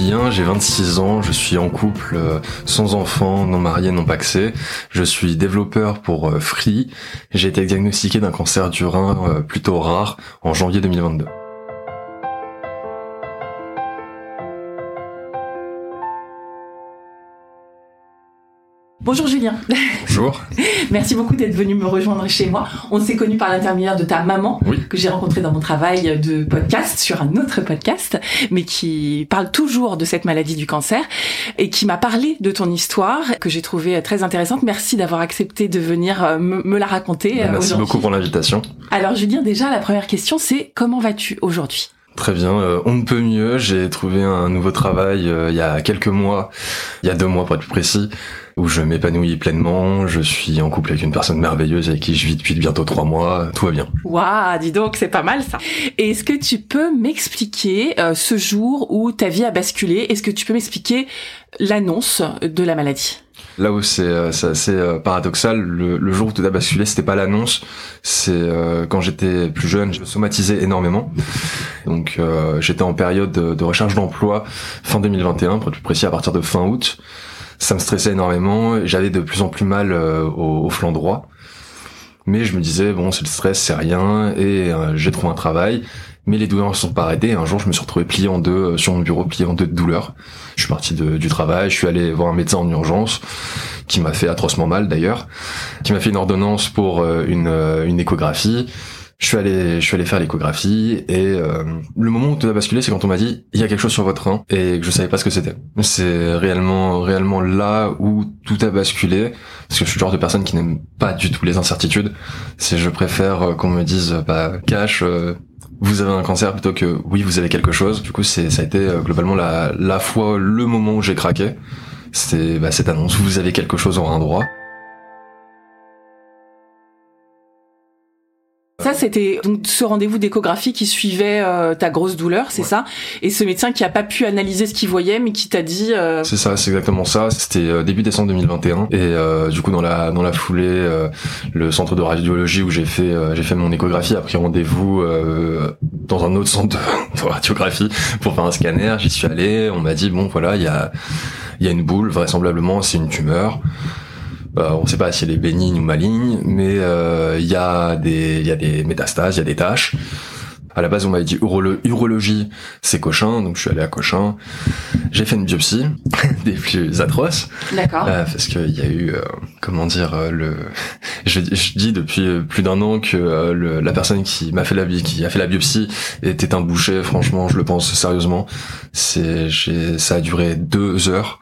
Julien, j'ai 26 ans, je suis en couple, euh, sans enfant, non marié, non paxé. Je suis développeur pour euh, Free. J'ai été diagnostiqué d'un cancer du rein euh, plutôt rare en janvier 2022. Bonjour Julien. Bonjour. Merci beaucoup d'être venu me rejoindre chez moi. On s'est connu par l'intermédiaire de ta maman, que j'ai rencontrée dans mon travail de podcast sur un autre podcast, mais qui parle toujours de cette maladie du cancer et qui m'a parlé de ton histoire que j'ai trouvée très intéressante. Merci d'avoir accepté de venir euh, me, la raconter. Euh, Merci beaucoup pour l'invitation. Alors Julien, déjà la première question c'est comment vas-tu aujourd'hui? Très bien, euh, on ne peut mieux. J'ai trouvé un nouveau travail il y a quelques mois, il y a deux mois pour être plus précis, où je m'épanouis pleinement. Je suis en couple avec une personne merveilleuse avec qui je vis depuis bientôt trois mois. Tout va bien. Waouh, dis donc, c'est pas mal ça. Est-ce que tu peux m'expliquer euh, ce jour où ta vie a basculé? Est-ce que tu peux m'expliquer l'annonce de la maladie? Là où c'est euh, assez euh, paradoxal, le, jour où tout a basculé, c'était pas l'annonce, c'est quand j'étais plus jeune, je somatisais énormément. Donc j'étais en période de, de recherche d'emploi fin 2021, pour être plus précis à partir de fin août ça me stressait énormément. J'avais de plus en plus mal euh, au, flanc droit. Mais je me disais, bon, c'est le stress, c'est rien, et euh, j'ai trouvé un travail. Mais les douleurs ne sont pas arrêtées. Un jour, je me suis retrouvé plié en deux euh, sur mon bureau, plié en deux de douleur. Je suis parti du travail, je suis allé voir un médecin en urgence, qui m'a fait atrocement mal d'ailleurs, qui m'a fait une ordonnance pour une, une échographie je suis allé, je suis allé faire l'échographie et euh, le moment où tout a basculé, c'est quand on m'a dit il y a quelque chose sur votre rein et que je savais pas ce que c'était. C'est réellement, réellement là où tout a basculé parce que je suis le genre de personne qui n'aime pas du tout les incertitudes. C'est je préfère euh, qu'on me dise bah cash. Euh, vous avez un cancer plutôt que oui vous avez quelque chose. Du coup c'est ça a été globalement la la fois le moment où j'ai craqué. C'était bah, cette annonce vous avez quelque chose au rein droit. Ça, c'était donc ce rendez-vous d'échographie qui suivait euh, ta grosse douleur, c'est ça? Et ce médecin qui a pas pu analyser ce qu'il voyait, mais qui t'a dit. Euh, c'est ça, c'est exactement ça. C'était euh, début décembre 2021, et du coup dans la dans la foulée, le centre de radiologie où j'ai fait j'ai fait mon échographie a pris rendez-vous dans un autre centre de, radiographie pour faire un scanner. J'y suis allé, on m'a dit bon voilà il y a il y a une boule, vraisemblablement c'est une tumeur. Euh, on ne sait pas si elle est bénigne ou maligne, mais euh, il y a des il y a des métastases, il y a des tâches. À la base, on m'avait dit urologie, c'est Cochin, donc je suis allé à Cochin. J'ai fait une biopsie, des plus atroces. D'accord. Euh, parce qu'il y a eu, comment dire, le. Je, je, dis depuis plus d'un an que le, la personne qui m'a fait la qui a fait la biopsie était un boucher. Franchement, je le pense sérieusement. C'est, ça a duré deux heures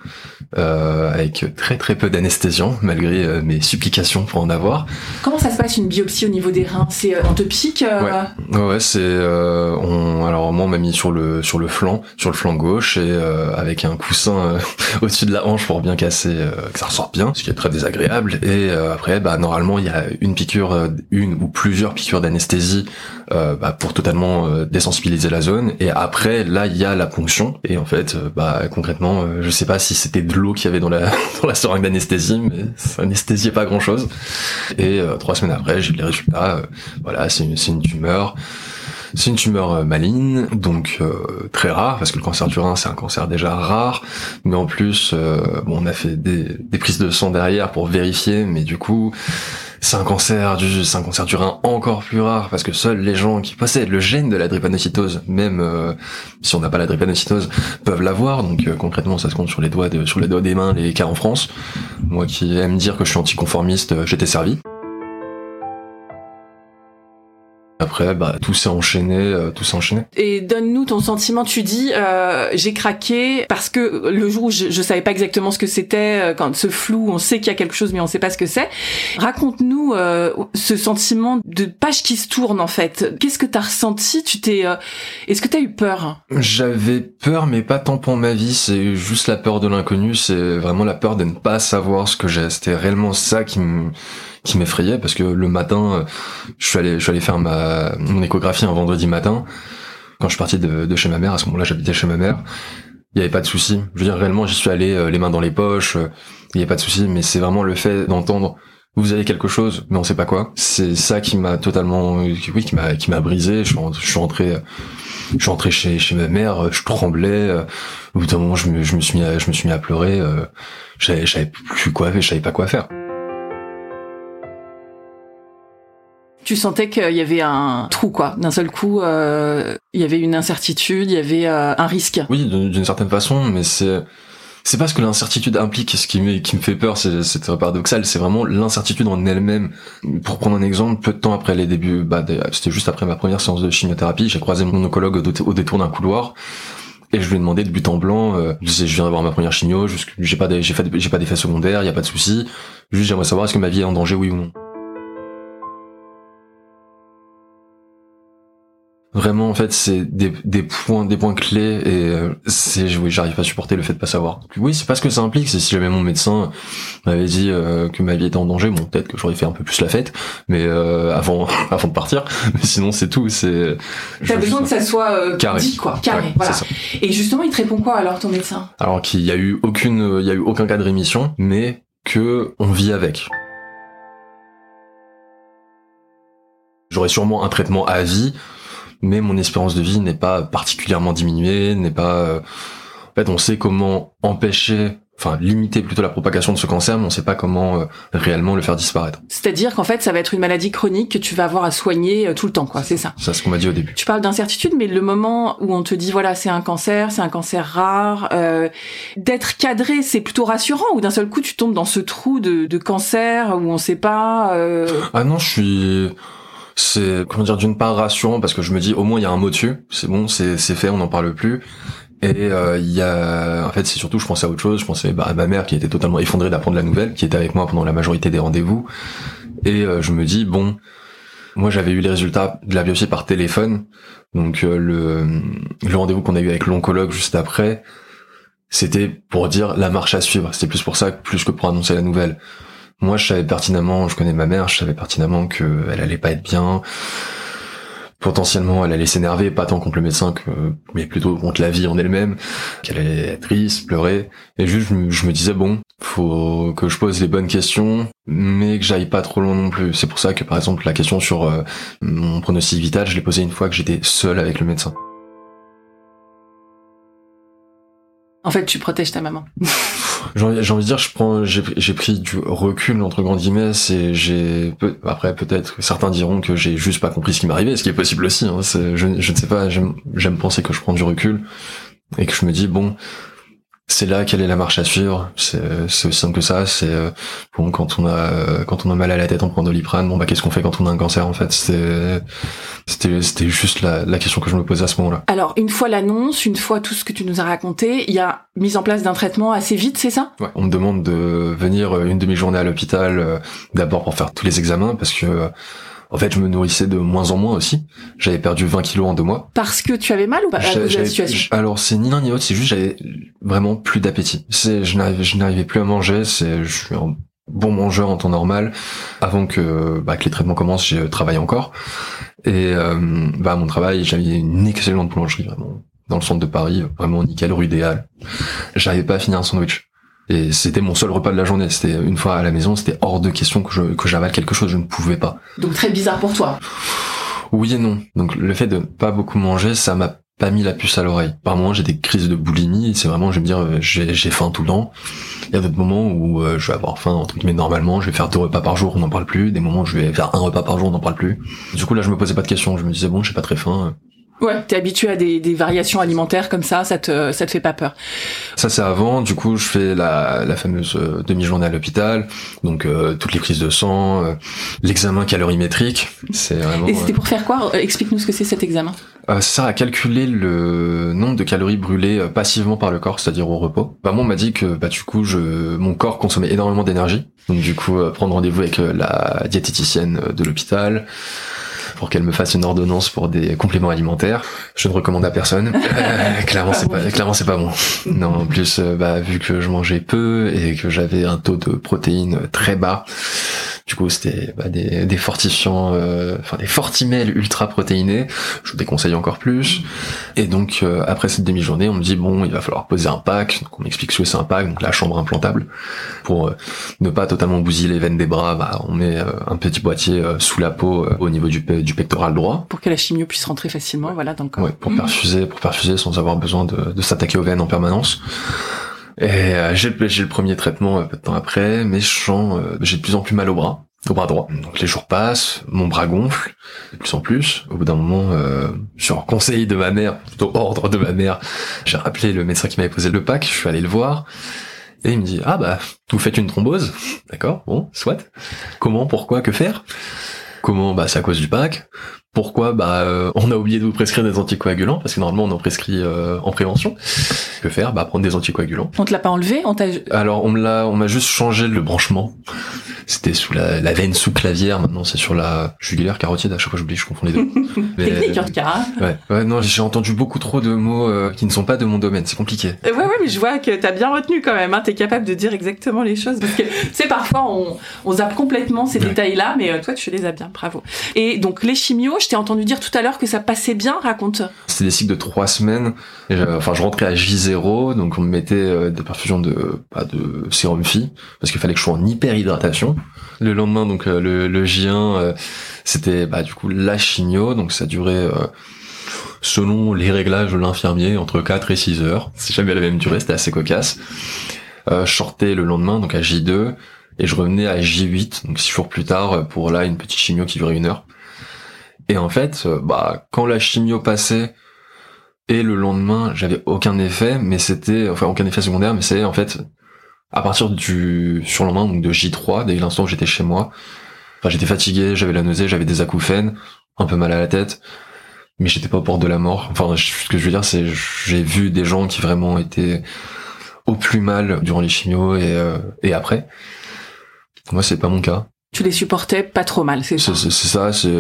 euh, avec très très peu d'anesthésion, malgré euh, mes supplications pour en avoir. Comment ça se passe une biopsie au niveau des reins? C'est euh, on te pique Ouais, ouais, c'est on. Alors moi on m'a mis sur le sur le flanc, sur le flanc gauche et avec un coussin au-dessus de la hanche pour bien casser, que ça ressorte bien, ce qui est très désagréable. Et après, bah normalement il y a une piqûre, une ou plusieurs piqûres d'anesthésie bah, pour totalement désensibiliser la zone. Et après là il y a la ponction. Et en fait, bah concrètement, je sais pas si c'était de l'eau qu'il y avait dans la, dans la seringue d'anesthésie, mais ça anesthésiait pas grand chose. Et euh, trois semaines après, j'ai les résultats. Euh, voilà, c'est une, une tumeur. C'est une tumeur euh, maligne, donc très rare, parce que le cancer du rein, c'est un cancer déjà rare. Mais en plus, bon, on a fait des prises de sang derrière pour vérifier, mais du coup, c'est un cancer du, c'est un cancer du rein encore plus rare parce que seuls les gens qui possèdent le gène de la drépanocytose, même euh, si on n'a pas la drépanocytose, peuvent l'avoir. Donc euh, concrètement, ça se compte sur les doigts de, sur les doigts des mains les cas en France. Moi qui aime dire que je suis anticonformiste, euh, j'étais servi. Après, bah, tout s'est enchaîné, euh, tout s'est enchaîné. Et donne-nous ton sentiment. Tu dis, euh, j'ai craqué parce que le jour où je, je savais pas exactement ce que c'était, euh, quand ce flou, on sait qu'il y a quelque chose, mais on sait pas ce que c'est. Raconte-nous euh, ce sentiment de page qui se tourne en fait. Qu'est-ce que t'as ressenti? Tu t'es, est-ce que t'as eu peur? J'avais peur, mais pas tant pour ma vie. C'est juste la peur de l'inconnu. C'est vraiment la peur de ne pas savoir ce que j'ai. C'était réellement ça qui me qui m'effrayait parce que le matin, euh, je suis allé, je suis allé faire ma mon échographie un vendredi matin. Quand je suis parti de, de chez ma mère, à ce moment-là, j'habitais chez ma mère. Il y avait pas de souci. Je veux dire, réellement, j'y suis allé euh, les mains dans les poches. Euh, il y a pas de souci, mais c'est vraiment le fait d'entendre vous avez quelque chose, mais on sait pas quoi. C'est ça qui m'a totalement, oui, qui m'a, qui m'a brisé. Je suis, rentré, je suis rentré, chez, chez ma mère. Je tremblais. Au bout d'un moment, je me, je me suis mis, à, je me suis mis à pleurer. Je savais plus quoi, je savais pas quoi faire. Tu sentais qu'il y avait un trou, quoi. D'un seul coup, euh, il y avait une incertitude, il y avait euh, un risque. Oui, d'une certaine façon, mais c'est c'est pas ce que l'incertitude implique, ce qui me qui me fait peur, c'est paradoxal, c'est vraiment l'incertitude en elle-même. Pour prendre un exemple, peu de temps après les débuts, bah, c'était juste après ma première séance de chimiothérapie, j'ai croisé mon oncologue au, détour d'un couloir. Et je lui ai demandé de but en blanc, euh, je viens d'avoir ma première chimio, j'ai pas j'ai j'ai pas d'effet secondaire, il y a pas de souci. Juste j'aimerais savoir est-ce que ma vie est en danger oui ou non? Vraiment, en fait, c'est des, des points, des points clés et euh, c'est, oui, j'arrive pas à supporter le fait de pas savoir. Oui, c'est pas ce que ça implique. C'est si jamais mon médecin m'avait dit euh, que ma vie était en danger, bon, peut-être que j'aurais fait un peu plus la fête, mais euh, avant, avant de partir. Mais sinon, c'est tout. C'est. T'as besoin que ça soit carré. dit, quoi, carré. voilà. Et justement, il te répond quoi alors ton médecin? Alors qu'il y a eu aucune, il y a eu aucun cas de rémission, mais que on vit avec. J'aurais sûrement un traitement à vie mais mon espérance de vie n'est pas particulièrement diminuée, n'est pas... Euh, en fait, on sait comment empêcher enfin limiter plutôt la propagation de ce cancer, mais on sait pas comment euh, réellement le faire disparaître. C'est-à-dire qu'en fait, ça va être une maladie chronique que tu vas avoir à soigner euh, tout le temps, quoi. C'est ça. C'est ce qu'on m'a dit au début. Tu parles d'incertitude, mais le moment où on te dit voilà, c'est un cancer, c'est un cancer rare, euh, d'être cadré, c'est plutôt rassurant. Ou d'un seul coup, tu tombes dans ce trou de, de cancer où on sait pas. Ah non, je suis c'est comment dire d'une part rassurant parce que je me dis au moins il y a un mot dessus, c'est bon, c'est c'est fait, on n'en parle plus. Et euh, il y a, en fait, c'est surtout, je pensais à autre chose. Je pensais bah, à ma mère qui était totalement effondrée d'apprendre la nouvelle, qui était avec moi pendant la majorité des rendez-vous. Et euh, je me dis bon, moi j'avais eu les résultats de la biopsie par téléphone, donc euh, le le rendez-vous qu'on a eu avec l'oncologue juste après, c'était pour dire la marche à suivre. C'était plus pour ça, plus que pour annoncer la nouvelle. Moi, je savais pertinemment, je connais ma mère, je savais pertinemment que elle allait pas être bien. Potentiellement, elle allait s'énerver, pas tant contre le médecin que, mais plutôt contre la vie en elle-même, qu'elle allait être triste, pleurer. Et juste, je me disais bon, faut que je pose les bonnes questions, mais que j'aille pas trop loin non plus. C'est pour ça que, par exemple, la question sur euh, mon pronostic vital, je l'ai posée une fois que j'étais seul avec le médecin. En fait, tu protèges ta maman. j'ai envie de dire, je prends, j'ai pris du recul entre grands guillemets. Et j'ai après peut-être certains diront que j'ai juste pas compris ce qui m'arrivait, ce qui est possible aussi. Hein, je, je ne sais pas. J'aime penser que je prends du recul et que je me dis bon, c'est là quelle est la marche à suivre. C'est aussi simple que ça. C'est euh, bon quand on a quand on a mal à la tête, on prend de l'iprane. Bon bah qu'est-ce qu'on fait quand on a un cancer en fait? C'était c'était c'était juste la, la question que je me posais à ce moment-là. Alors une fois l'annonce, une fois tout ce que tu nous as raconté, il y a mise en place d'un traitement assez vite, c'est ça? Ouais. On me demande de venir une demi-journée à l'hôpital euh, d'abord pour faire tous les examens parce que en fait, je me nourrissais de moins en moins aussi. J'avais perdu 20 kilos en deux mois. Parce que tu avais mal ou pas? À cause de la situation Alors, c'est ni l'un ni l'autre, c'est juste j'avais vraiment plus d'appétit. C'est, je n'arrivais, je n'arrivais plus à manger. C'est, je suis un bon mangeur en temps normal. Avant que, bah, que les traitements commencent, j'ai travaillé encore. Et euh, bah, à mon travail, j'avais une excellente boulangerie vraiment dans le centre de Paris, vraiment nickel, rue idéale. J'arrivais pas à finir un sandwich. Et c'était mon seul repas de la journée. C'était une fois à la maison, c'était hors de question que je que j'avale quelque chose. Je ne pouvais pas. Donc très bizarre pour toi. Oui et non. Donc le fait de pas beaucoup manger, ça m'a pas mis la puce à l'oreille. Par moments, j'ai des crises de boulimie. C'est vraiment, je vais me dire, euh, j'ai faim tout le temps. Il y a d'autres moments où euh, je vais avoir faim entre guillemets normalement. Je vais faire deux repas par jour, on n'en parle plus. Des moments où je vais faire un repas par jour, on n'en parle plus. Du coup là, je me posais pas de questions. Je me disais bon, j'ai pas très faim Ouais, t'es habitué à des, des, variations alimentaires comme ça, ça te ça te fait pas peur. Ça c'est avant, du coup je fais la, la fameuse euh, demi-journée à l'hôpital, donc euh, toutes les prises de sang, euh, l'examen calorimétrique, c'est vraiment. Et c'était pour faire quoi? Explique-nous ce que c'est cet examen. ça sert à calculer le nombre de calories brûlées passivement par le corps, c'est-à-dire au repos. Bah moi on m'a dit que bah du coup je mon corps consommait énormément d'énergie, donc du coup prendre rendez-vous avec la diététicienne de l'hôpital pour qu'elle me fasse une ordonnance pour des compléments alimentaires. Je ne recommande à personne. Euh, clairement, c'est pas, clairement, c'est pas bon. Non, en plus, euh, bah, vu que je mangeais peu et que j'avais un taux de protéines très bas, du coup, c'était bah, des, des fortifiants, euh, enfin des fortimels ultra protéinés. Je vous déconseille encore plus. Et donc, euh, après cette demi-journée, on me dit bon, il va falloir poser un pack. Donc, on m'explique ce que c'est un pack, donc la chambre implantable, pour euh, ne pas totalement bousiller les veines des bras. Bah, on met un petit boîtier sous la peau au niveau du, du pectoral droit, pour que la chimio puisse rentrer facilement, voilà, dans le corps. Ouais, pour perfuser, pour perfuser sans avoir besoin de, de s'attaquer aux veines en permanence. Et euh, j'ai le premier traitement un peu de temps après, mais je sens, euh, j'ai de plus en plus mal au bras, au bras droit. Donc les jours passent, mon bras gonfle de plus en plus. Au bout d'un moment, euh, sur conseil de ma mère, plutôt ordre de ma mère, j'ai rappelé le médecin qui m'avait posé le pack, je suis allé le voir. Et il me dit, ah bah, vous faites une thrombose. D'accord, bon, soit. Comment, pourquoi, que faire? Comment Bah c'est à cause du pack. Pourquoi Bah euh, on a oublié de vous prescrire des anticoagulants parce que normalement on en prescrit euh, en prévention. Que faire? Bah prendre des anticoagulants. On te l'a pas enlevé? On Alors on me l'a, on m'a juste changé le branchement. C'était sous la, la veine sous-clavière. Maintenant c'est sur la jugulaire carotide. À chaque fois j'oublie, je confonds les deux. Technique tout cas. Ouais. ouais. Non, j'ai entendu beaucoup trop de mots euh, qui ne sont pas de mon domaine. C'est compliqué. ouais, ouais, mais je vois que t'as bien retenu quand même. Hein. T'es capable de dire exactement les choses parce que c'est parfois on, on zappe complètement ces détails-là, mais toi tu les as bien. Bravo. Et donc les chimios, je t'ai entendu dire tout à l'heure que ça passait bien, raconte. C'était des cycles de trois semaines. enfin, je rentrais à J0, donc on me mettait euh, des perfusions de, de sérum phi, parce qu'il fallait que je sois en hyperhydratation. Le lendemain, donc euh, le, J1, euh, c'était bah, du coup la chimio, donc ça durait selon les réglages de l'infirmier entre 4 et 6 heures. C'est jamais la même durée, c'était assez cocasse. je sortais le lendemain, donc à J2, et je revenais à J8, donc six jours plus tard, pour là une petite chimio qui durait une heure. Et en fait, euh, bah quand la chimio passait et le lendemain, j'avais aucun effet, mais c'était enfin aucun effet secondaire, mais c'est en fait à partir du sur le lendemain donc de J3, dès l'instant où j'étais chez moi, enfin j'étais fatigué, j'avais la nausée, j'avais des acouphènes, un peu mal à la tête, mais j'étais pas au bord de la mort. Enfin ce que je veux dire c'est j'ai vu des gens qui vraiment étaient au plus mal durant les chimios et euh, et après. Moi, c'est pas mon cas. Tu les supportais pas trop mal, c'est ça C'est ça. C'est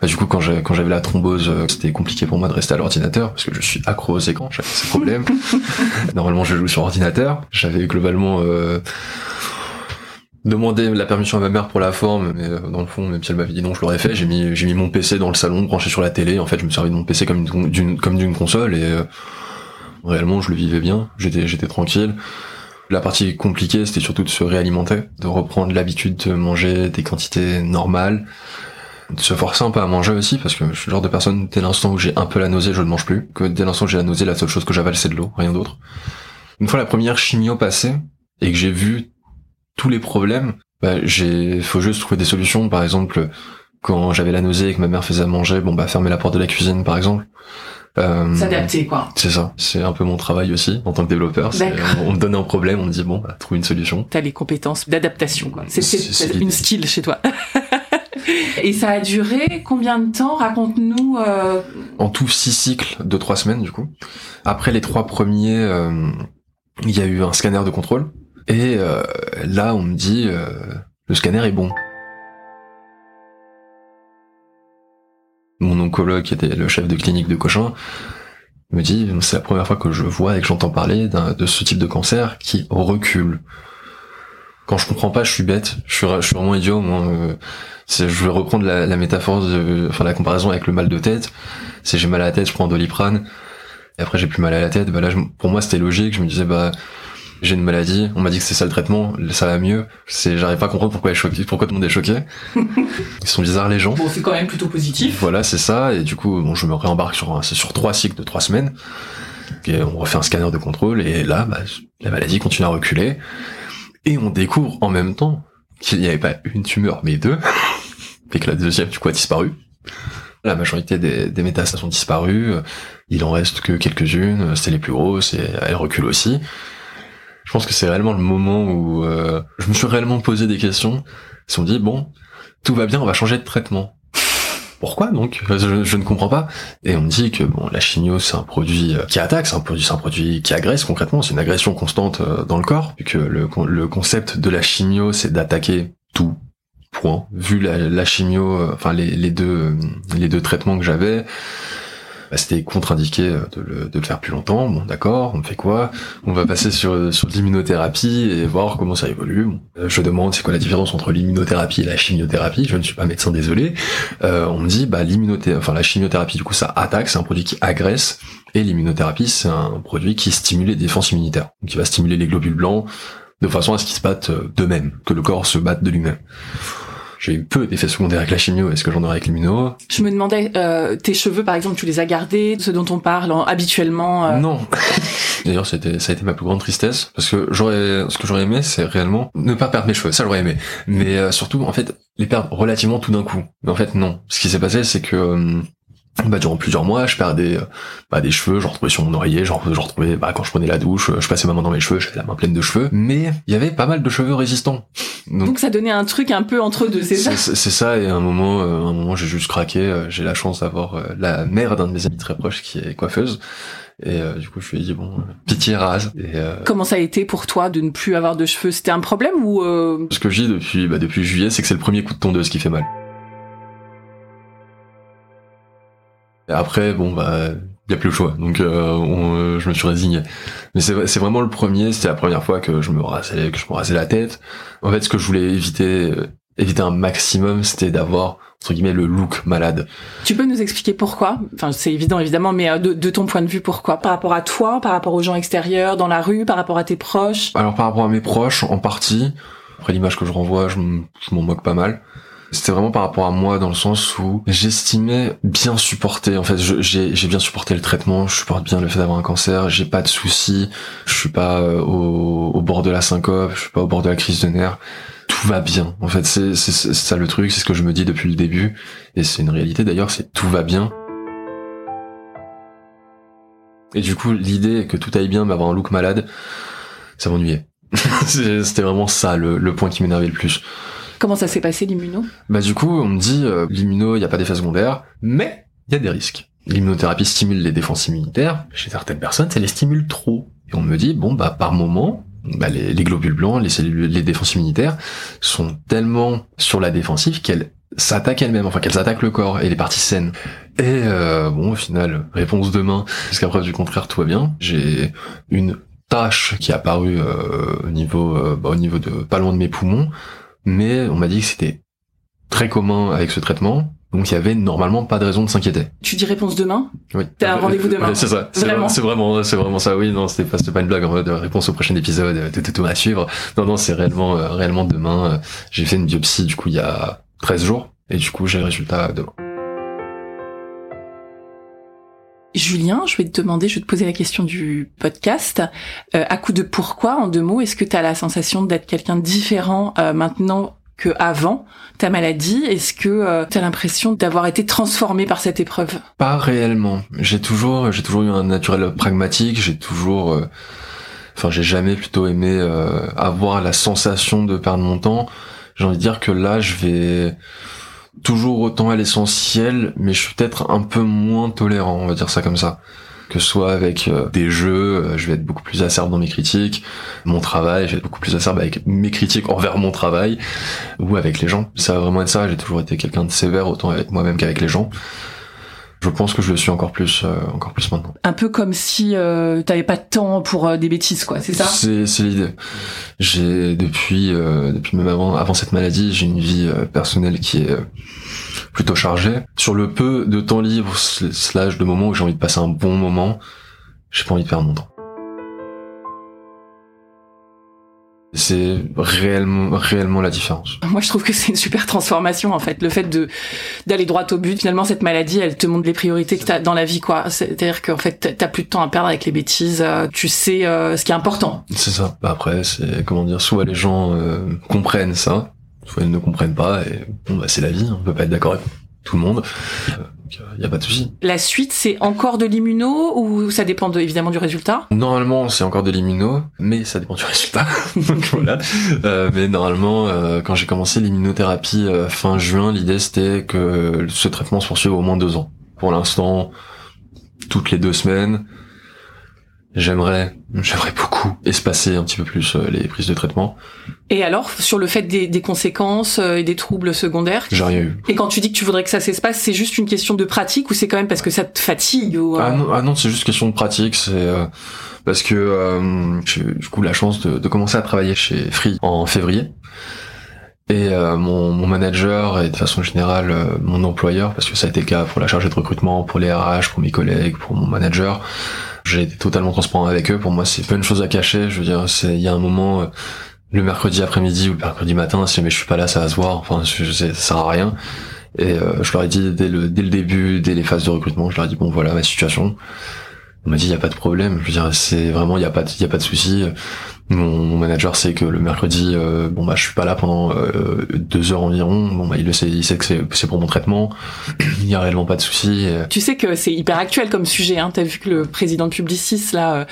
bah, du coup quand j'avais quand j'avais la thrombose, euh, c'était compliqué pour moi de rester à l'ordinateur parce que je suis accro aux écrans, j'avais ces problèmes. Normalement, je joue sur ordinateur. J'avais globalement euh, demandé la permission à ma mère pour la forme, mais euh, dans le fond, même si elle m'avait dit non, je l'aurais fait. J'ai mis j'ai mis mon PC dans le salon, branché sur la télé. En fait, je me servais de mon PC comme d'une comme d'une console et euh, réellement, je le vivais bien. J'étais j'étais tranquille. La partie compliquée, c'était surtout de se réalimenter, de reprendre l'habitude de manger des quantités normales, de se forcer un peu à manger aussi, parce que je suis le genre de personne, dès l'instant où j'ai un peu la nausée, je ne mange plus. Que dès l'instant où j'ai la nausée, la seule chose que j'avale, c'est de l'eau, rien d'autre. Une fois la première chimio passée, et que j'ai vu tous les problèmes, bah, j'ai, faut juste trouver des solutions. Par exemple, quand j'avais la nausée et que ma mère faisait à manger, bon, bah, fermer la porte de la cuisine, par exemple. Euh, S'adapter, quoi. C'est ça. C'est un peu mon travail aussi en tant que développeur. On me donne un problème, on me dit bon, bah, trouve une solution. T'as les compétences d'adaptation, quoi. C'est une skill chez toi. Et ça a duré combien de temps? Raconte-nous. Euh... En tout six cycles de trois semaines du coup. Après les trois premiers, euh, il y a eu un scanner de contrôle. Et euh, là, on me dit euh, le scanner est bon. Mon oncologue qui était le chef de clinique de Cochin me dit c'est la première fois que je vois et que j'entends parler de ce type de cancer qui recule. Quand je comprends pas, je suis bête, je suis, vraiment idiot. Euh, je vais reprendre la, métaphore, de, enfin la comparaison avec le mal de tête. C'est j'ai mal à la tête, je prends Doliprane. Et après j'ai plus mal à la tête. Bah là, pour moi c'était logique. Je me disais bah j'ai une maladie, on m'a dit que c'est ça le traitement, ça va mieux. C'est, j'arrive pas à comprendre pourquoi, choqué, pourquoi tout le monde est choqué. Ils sont bizarres les gens. Bon, c'est quand même plutôt positif. Voilà, c'est ça. Et du coup, bon, je me réembarque sur, c'est sur trois cycles de trois semaines. Et on refait un scanner de contrôle et là, bah, la maladie continue à reculer. Et on découvre en même temps qu'il n'y avait pas une tumeur, mais deux. et que la deuxième, du coup, a disparu. La majorité des, des métastases ont disparu. Il en reste que quelques-unes. C'était les plus grosses et elles reculent aussi. Je pense que c'est réellement le moment où euh, je me suis réellement posé des questions. Ils se sont dit bon, tout va bien, on va changer de traitement. Pourquoi donc? Je, ne comprends pas. Et on me dit que bon, la chimio c'est un produit euh, qui attaque, c'est un produit, c'est un produit qui agresse concrètement, c'est une agression constante euh, dans le corps, puisque le, le concept de la chimio c'est d'attaquer tout. Point. Vu la, la chimio, enfin les, les deux les deux traitements que j'avais, bah, c'était contre-indiqué euh, de le, faire plus longtemps. Bon, d'accord, on fait quoi? On va passer sur, sur l'immunothérapie et voir comment ça évolue. Euh, je demande c'est quoi la différence entre l'immunothérapie et la chimiothérapie? Je ne suis pas médecin, désolé. Euh, on me dit, bah, l'immunothérapie, enfin, la chimiothérapie, du coup, ça attaque, c'est un produit qui agresse. Et l'immunothérapie, c'est un produit qui stimule les défenses immunitaires. Donc, qui va stimuler les globules blancs de façon à ce qu'ils se battent d'eux-mêmes, que le corps se batte de lui-même j'ai eu peu d'effets secondaires avec la chimio. Est-ce que j'en aurai avec l'immuno Je me demandais, euh, tes cheveux, par exemple, tu les as gardés, ce dont on parle habituellement euh Non. D'ailleurs, ça a été ma plus grande tristesse parce que j'aurais, ce que j'aurais aimé, c'est réellement ne pas perdre mes cheveux. Ça, j'aurais aimé. Mais euh, surtout, en fait, les perdre relativement tout d'un coup. Mais en fait, non. Ce qui s'est passé, c'est que bah, durant plusieurs mois, je perdais euh, bah, des cheveux, j'en retrouvais sur mon oreiller, j'en retrouvais bah, quand je prenais la douche, je passais ma main dans mes cheveux, j'avais la main pleine de cheveux, mais il y avait pas mal de cheveux résistants. Donc, ça donnait un truc un peu entre deux, c'est ça? C'est ça, et à un moment, euh, un moment j'ai juste craqué, euh, j'ai la chance d'avoir la mère d'un de mes amis très proches qui est coiffeuse, et du coup, je lui ai dit bon, pitié rase. Et, Comment ça a été pour toi de ne plus avoir de cheveux? C'était un problème ou Ce que je dis depuis bah, depuis juillet, c'est que c'est le premier coup de tondeuse qui fait mal. Et après, bon bah, il y a plus le choix. Donc, euh, on, je me suis résigné. Mais c'est vraiment le premier. C'était la première fois que je me rasais que je me rasais la tête. En fait, ce que je voulais éviter euh, éviter un maximum, c'était d'avoir entre guillemets le look malade. Tu peux nous expliquer pourquoi? Enfin, c'est évident évidemment, mais euh, de, de, ton point de vue, pourquoi? Par rapport à toi, par rapport aux gens extérieurs, dans la rue, par rapport à tes proches? Alors par rapport à mes proches, en partie. Après l'image que je renvoie, je m'en moque pas mal. C'était vraiment par rapport à moi dans le sens où j'estimais bien supporter. En fait, j'ai bien supporté le traitement. Je supporte bien le fait d'avoir un cancer. J'ai pas de soucis. Je suis pas euh, au, bord de la syncope. Je suis pas au bord de la crise de nerfs. Tout va bien. En fait, c'est ça le truc. C'est ce que je me dis depuis le début. Et c'est une réalité d'ailleurs. C'est tout va bien. Et du coup, l'idée que tout aille bien, mais avoir un look malade, ça m'ennuyait. C'était vraiment ça le point qui m'énervait le plus. Comment ça s'est passé l'immuno? Bah du coup, on me dit euh, l'immuno, il n'y a pas d'effet secondaire, mais il y a des risques. L'immunothérapie stimule les défenses immunitaires. Chez certaines personnes, ça les stimule trop. Et on me dit bon bah par moment, bah, les, globules blancs, les cellules, les défenses immunitaires sont tellement sur la défensive qu'elles s'attaquent elles-mêmes, enfin qu'elles attaquent le corps et les parties saines. Et euh, bon, au final, réponse demain, jusqu'à preuve du contraire, tout va bien. J'ai une tâche qui est apparue euh, au niveau, bah, au niveau de pas loin de mes poumons mais on m'a dit que c'était très commun avec ce traitement. Donc il y avait normalement pas de raison de s'inquiéter. Tu dis réponse demain? Oui. T'as un rendez-vous demain? c'est ça. C'est vraiment, c'est vraiment, c'est vraiment ça. Oui, non, c'était pas, pas une blague en mode réponse au prochain épisode, tout, tout à suivre. Non, non, c'est réellement, euh, réellement demain. J'ai fait une biopsie du coup il y a 13 jours et du coup j'ai le résultat demain. Julien, je vais te demander, je vais te poser la question du podcast. Euh, à coup de pourquoi, en deux mots, est-ce que tu as la sensation d'être quelqu'un différent euh, maintenant que avant ta maladie? Est-ce que euh, tu as l'impression d'avoir été transformé par cette épreuve? Pas réellement. J'ai toujours, j'ai toujours eu un naturel pragmatique. J'ai toujours, euh, enfin, j'ai jamais plutôt aimé avoir la sensation de perdre mon temps. J'ai envie de dire que là, je vais toujours autant à l'essentiel, mais je suis peut-être un peu moins tolérant, on va dire ça comme ça. Que ce soit avec euh, des jeux, euh, je vais être beaucoup plus acerbe dans mes critiques, mon travail, je vais être beaucoup plus acerbe avec mes critiques envers mon travail, ou avec les gens. Ça va vraiment être ça, j'ai toujours été quelqu'un de sévère autant avec moi-même qu'avec les gens. Je pense que je le suis encore plus, euh, encore plus maintenant. Un peu comme si euh, t'avais pas de temps pour des bêtises, quoi. C'est ça? C'est, c'est l'idée. J'ai depuis, depuis même avant, avant cette maladie, j'ai une vie personnelle qui est plutôt chargé. Sur le peu de temps libre, slash de moments où j'ai envie de passer un bon moment, j'ai pas envie de perdre mon temps. C'est réellement, réellement la différence. Moi, je trouve que c'est une super transformation, en fait. Le fait de, d'aller droit au but. Finalement, cette maladie, elle te montre les priorités que t'as dans la vie, quoi. C'est-à-dire qu'en fait, t'as plus de temps à perdre avec les bêtises. Euh, tu sais euh, ce qui est important. C'est ça. Bah, après, c'est, comment dire, soit les gens euh, comprennent ça, soit ils ne comprennent pas et bon bah c'est la vie, on peut pas être d'accord. Tout le monde. Il n'y a pas de souci. La suite, c'est encore de l'immuno ou ça dépend de, évidemment du résultat? Normalement, c'est encore de l'immuno, mais ça dépend du résultat. Donc voilà. Euh, mais normalement, euh, quand j'ai commencé l'immunothérapie euh, fin juin, l'idée c'était que ce traitement se poursuive au moins deux ans. Pour l'instant, toutes les deux semaines, J'aimerais, j'aimerais beaucoup espacer un petit peu plus euh, les prises de traitement. Et alors, sur le fait des, des conséquences euh, et des troubles secondaires J'ai rien eu. Et quand tu dis que tu voudrais que ça s'espace, c'est juste une question de pratique ou c'est quand même parce que ça te fatigue ou, euh ah, non, ah non, c'est juste question de pratique. C'est parce que j'ai du coup la chance de, de, commencer à travailler chez Free en février. Et mon, mon, manager et de façon générale mon employeur, parce que ça a été le cas pour la chargée de recrutement, pour les RH, pour mes collègues, pour mon manager, j'ai été totalement transparent avec eux. Pour moi, c'est pas une chose à cacher. Je veux dire, c'est il y a un moment, euh, le mercredi après-midi ou le mercredi matin, si mais je suis pas là, ça va se voir. Enfin, je, ça sert à rien. Et euh, je leur ai dit dès le dès le début, dès les phases de recrutement, je leur ai dit bon voilà ma situation. On m'a dit il y a pas de problème. Je veux dire, c'est vraiment il y a pas il y a pas de souci. Mon, manager sait que le mercredi, euh, bon bah je suis pas là pendant euh, deux heures environ. Bon bah il le sait, il sait que c'est pour mon traitement. il y a réellement pas de souci. Tu sais que c'est hyper actuel comme sujet. Hein. T'as vu que le président de Publicis là, euh,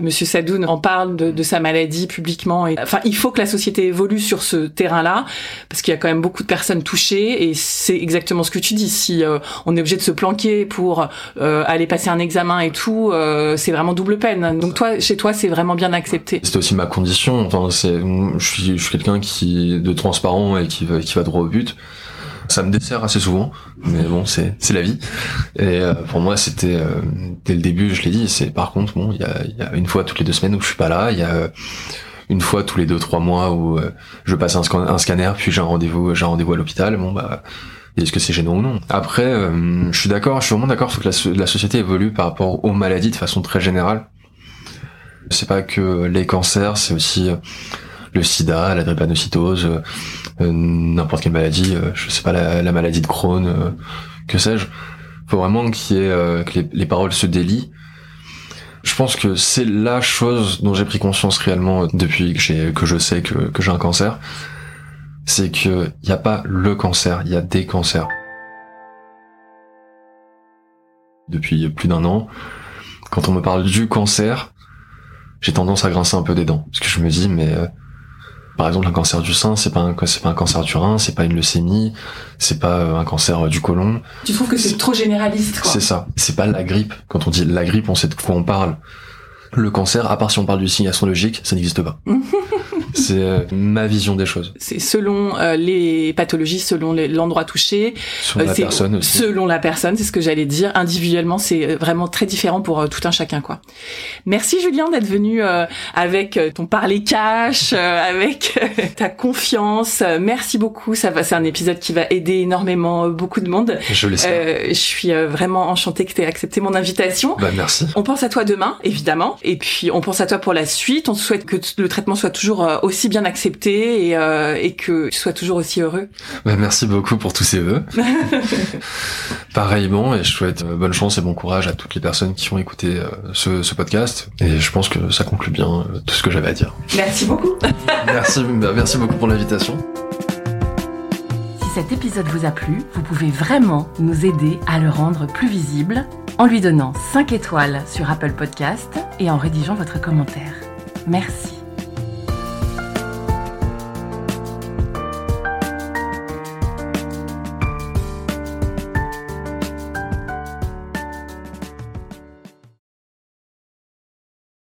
Monsieur Sadoun, en parle de, de, sa maladie publiquement. Et enfin, il faut que la société évolue sur ce terrain-là parce qu'il y a quand même beaucoup de personnes touchées et c'est exactement ce que tu dis. Si euh, on est obligé de se planquer pour aller passer un examen et tout, c'est vraiment double peine. Donc toi, chez toi, c'est vraiment bien accepté. C'est aussi ma condition. Enfin, c'est, je suis, je suis quelqu'un qui de transparent et qui va, qui va droit au but. Ça me dessert assez souvent, mais bon, c'est, c'est la vie. Et euh, pour moi, c'était euh, dès le début, je l'ai dit. C'est par contre, bon, il y a, y a une fois toutes les deux semaines où je suis pas là. Il y a une fois tous les deux trois mois où euh, je passe un, un scanner, puis j'ai un rendez-vous, j'ai un rendez-vous à l'hôpital. Bon bah est-ce que c'est gênant ou non? Après, je suis d'accord, je suis vraiment d'accord, faut que la, société évolue par rapport aux maladies de façon très générale. C'est pas que les cancers, c'est aussi euh, le sida, la drépanocytose, euh, n'importe quelle maladie, euh, je sais pas, la, maladie de Crohn, que sais-je. Faut vraiment qu'il y que les, paroles se délient. Je pense que c'est la chose dont j'ai pris conscience réellement depuis que je sais que, que j'ai un cancer. C'est que il y a pas le cancer, il y a des cancers. Depuis plus d'un an, quand on me parle du cancer, j'ai tendance à grincer un peu des dents. Parce que je me dis mais euh, par exemple un cancer du sein c'est pas un c'est pas un cancer du rein c'est pas une leucémie c'est pas euh, un cancer euh, du côlon. Tu trouves que c'est trop généraliste quoi. C'est ça. C'est pas la grippe. Quand on dit la grippe on sait de quoi on parle. Le cancer, à part si on parle du signe astrologique, ça n'existe pas. c'est euh, ma vision des choses. C'est selon euh, les pathologies, selon l'endroit touché, selon la personne aussi. Selon la personne, c'est ce que j'allais dire. Individuellement, c'est euh, vraiment très différent pour tout un chacun, quoi. Merci Julien d'être venu avec ton parler cash, avec ta confiance. Merci beaucoup. Ça va, c'est un épisode qui va aider énormément beaucoup de monde. Je l'espère. je suis vraiment enchantée que tu aies accepté mon invitation. Bah merci. On pense à toi demain, évidemment. Et puis on pense à toi pour la suite. On souhaite que le traitement soit toujours euh, aussi bien accepté et, euh, et que tu sois toujours aussi heureux. Bah, merci beaucoup pour tous ces vœux. Pareillement, et je souhaite euh, bonne chance et bon courage à toutes les personnes qui ont écouté ce, ce podcast. Et je pense que ça conclut bien tout ce que j'avais à dire. Merci beaucoup. merci, bah, merci beaucoup pour l'invitation. Si cet épisode vous a plu, vous pouvez vraiment nous aider à le rendre plus visible en lui donnant 5 étoiles sur Apple Podcast et en rédigeant votre commentaire. Merci.